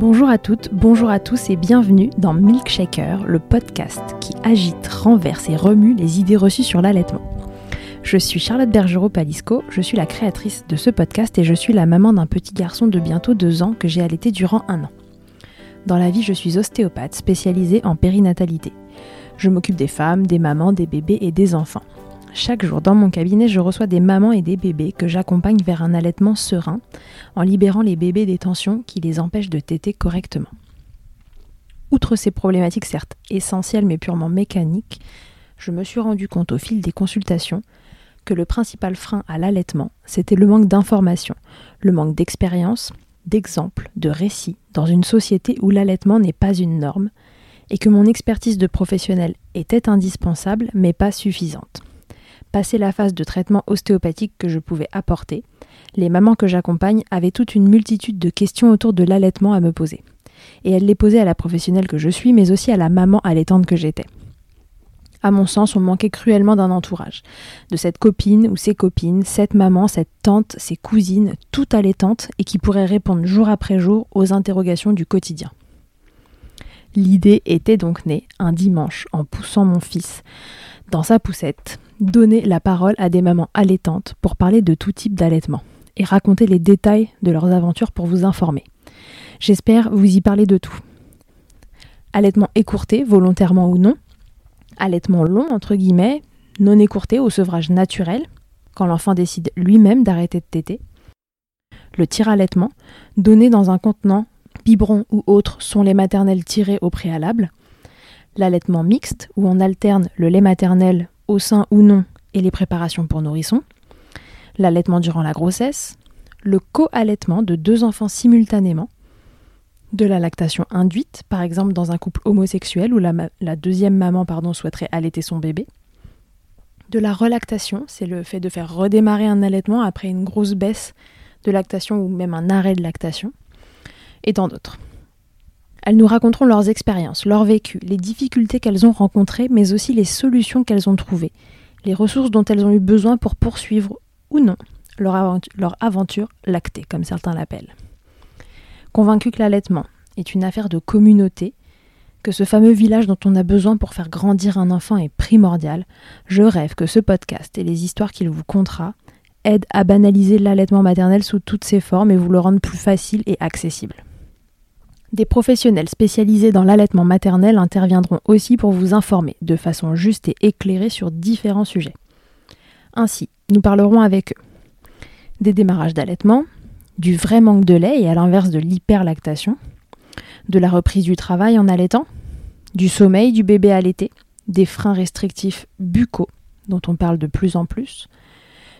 Bonjour à toutes, bonjour à tous et bienvenue dans Milkshaker, le podcast qui agite, renverse et remue les idées reçues sur l'allaitement. Je suis Charlotte Bergerot-Palisco, je suis la créatrice de ce podcast et je suis la maman d'un petit garçon de bientôt deux ans que j'ai allaité durant un an. Dans la vie, je suis ostéopathe spécialisée en périnatalité. Je m'occupe des femmes, des mamans, des bébés et des enfants. Chaque jour dans mon cabinet, je reçois des mamans et des bébés que j'accompagne vers un allaitement serein en libérant les bébés des tensions qui les empêchent de téter correctement. Outre ces problématiques certes essentielles mais purement mécaniques, je me suis rendu compte au fil des consultations que le principal frein à l'allaitement, c'était le manque d'informations, le manque d'expérience, d'exemples, de récits dans une société où l'allaitement n'est pas une norme et que mon expertise de professionnel était indispensable mais pas suffisante. Passé la phase de traitement ostéopathique que je pouvais apporter, les mamans que j'accompagne avaient toute une multitude de questions autour de l'allaitement à me poser. Et elles les posaient à la professionnelle que je suis, mais aussi à la maman allaitante que j'étais. À mon sens, on manquait cruellement d'un entourage, de cette copine ou ces copines, cette maman, cette tante, ces cousines, toutes allaitantes et qui pourraient répondre jour après jour aux interrogations du quotidien. L'idée était donc née un dimanche en poussant mon fils dans sa poussette, donner la parole à des mamans allaitantes pour parler de tout type d'allaitement et raconter les détails de leurs aventures pour vous informer. J'espère vous y parler de tout. Allaitement écourté, volontairement ou non, allaitement long, entre guillemets, non écourté au sevrage naturel, quand l'enfant décide lui-même d'arrêter de téter. Le tir-allaitement, donné dans un contenant, biberon ou autre, sont les maternelles tirées au préalable. L'allaitement mixte, où on alterne le lait maternel au sein ou non et les préparations pour nourrissons. L'allaitement durant la grossesse. Le co-allaitement de deux enfants simultanément de la lactation induite, par exemple dans un couple homosexuel où la, deuxième maman pardon, souhaiterait allaiter son bébé. De la relactation, c'est le fait de faire redémarrer un allaitement après une grosse baisse de lactation ou même un arrêt de lactation, et tant d'autres. Elles nous raconteront leurs expériences, leur vécu, les difficultés qu'elles ont rencontrées, mais aussi les solutions qu'elles ont trouvées, les ressources dont elles ont eu besoin pour poursuivre ou non leur, aventure, leur aventure lactée, comme certains l'appellent. Convaincu que l'allaitement est une affaire de communauté, que ce fameux village dont on a besoin pour faire grandir un enfant est primordial, je rêve que ce podcast et les histoires qu'il vous contera aident à banaliser l'allaitement maternel sous toutes ses formes et vous le rendent plus facile et accessible. Des professionnels spécialisés dans l'allaitement maternel interviendront aussi pour vous informer de façon juste et éclairée sur différents sujets. Ainsi, nous parlerons avec eux des démarrages d'allaitement, du vrai manque de lait et à l'inverse de l'hyperlactation, de la reprise du travail en allaitant, du sommeil du bébé allaité, des freins restrictifs buccaux dont on parle de plus en plus,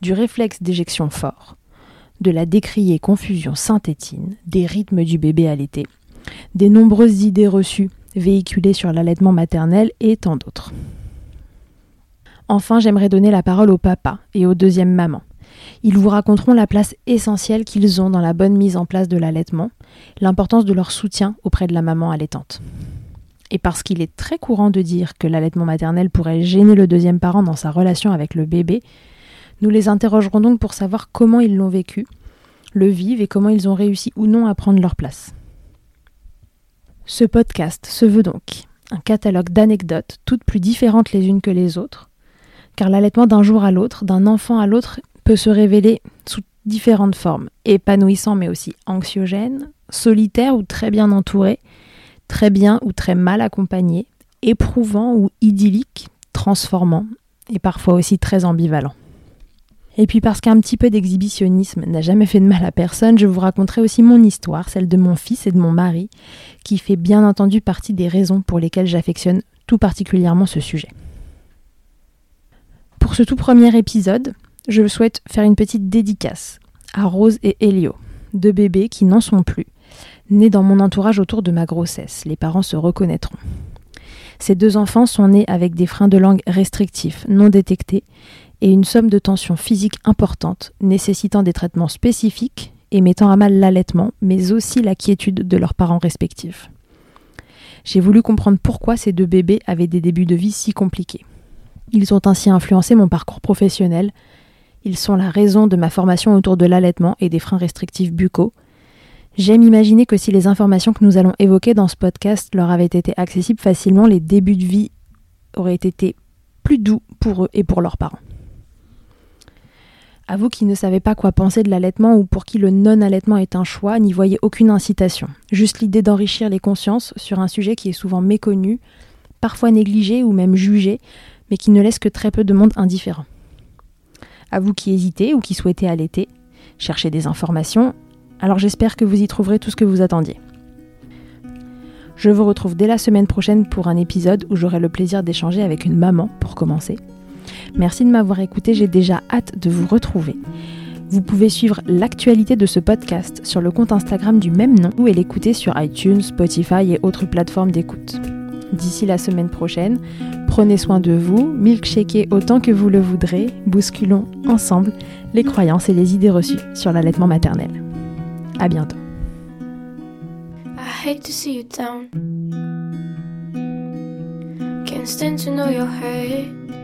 du réflexe d'éjection fort, de la décriée confusion synthétine, des rythmes du bébé allaité, des nombreuses idées reçues véhiculées sur l'allaitement maternel et tant d'autres. Enfin, j'aimerais donner la parole au papa et aux deuxièmes mamans, ils vous raconteront la place essentielle qu'ils ont dans la bonne mise en place de l'allaitement, l'importance de leur soutien auprès de la maman allaitante. Et parce qu'il est très courant de dire que l'allaitement maternel pourrait gêner le deuxième parent dans sa relation avec le bébé, nous les interrogerons donc pour savoir comment ils l'ont vécu, le vivent et comment ils ont réussi ou non à prendre leur place. Ce podcast se veut donc un catalogue d'anecdotes, toutes plus différentes les unes que les autres, car l'allaitement d'un jour à l'autre, d'un enfant à l'autre, peut se révéler sous différentes formes, épanouissant mais aussi anxiogène, solitaire ou très bien entouré, très bien ou très mal accompagné, éprouvant ou idyllique, transformant et parfois aussi très ambivalent. Et puis parce qu'un petit peu d'exhibitionnisme n'a jamais fait de mal à personne, je vous raconterai aussi mon histoire, celle de mon fils et de mon mari, qui fait bien entendu partie des raisons pour lesquelles j'affectionne tout particulièrement ce sujet. Pour ce tout premier épisode, je souhaite faire une petite dédicace à Rose et Elio, deux bébés qui n'en sont plus, nés dans mon entourage autour de ma grossesse. Les parents se reconnaîtront. Ces deux enfants sont nés avec des freins de langue restrictifs, non détectés, et une somme de tension physique importante, nécessitant des traitements spécifiques et mettant à mal l'allaitement, mais aussi la quiétude de leurs parents respectifs. J'ai voulu comprendre pourquoi ces deux bébés avaient des débuts de vie si compliqués. Ils ont ainsi influencé mon parcours professionnel, ils sont la raison de ma formation autour de l'allaitement et des freins restrictifs buccaux. J'aime imaginer que si les informations que nous allons évoquer dans ce podcast leur avaient été accessibles facilement, les débuts de vie auraient été plus doux pour eux et pour leurs parents. À vous qui ne savez pas quoi penser de l'allaitement ou pour qui le non-allaitement est un choix, n'y voyez aucune incitation. Juste l'idée d'enrichir les consciences sur un sujet qui est souvent méconnu, parfois négligé ou même jugé, mais qui ne laisse que très peu de monde indifférent. À vous qui hésitez ou qui souhaitez allaiter, chercher des informations, alors j'espère que vous y trouverez tout ce que vous attendiez. Je vous retrouve dès la semaine prochaine pour un épisode où j'aurai le plaisir d'échanger avec une maman pour commencer Merci de m'avoir écouté, j'ai déjà hâte de vous retrouver. Vous pouvez suivre l'actualité de ce podcast sur le compte Instagram du même nom ou l'écouter sur iTunes, Spotify et autres plateformes d'écoute. D'ici la semaine prochaine, prenez soin de vous, milkshakez autant que vous le voudrez, bousculons ensemble les croyances et les idées reçues sur l'allaitement maternel. À bientôt. When you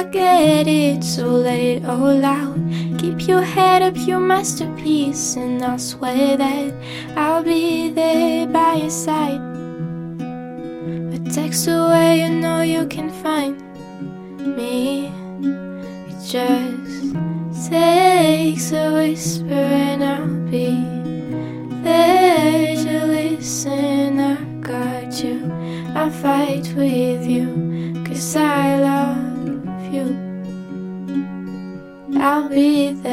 I get it, so it all out. Keep your head up, your masterpiece, and I'll swear that I'll be there by your side. A text away, you know you can find me. It just takes a whisper, and I'll be there to listen. I got you, I'll fight with you, be there.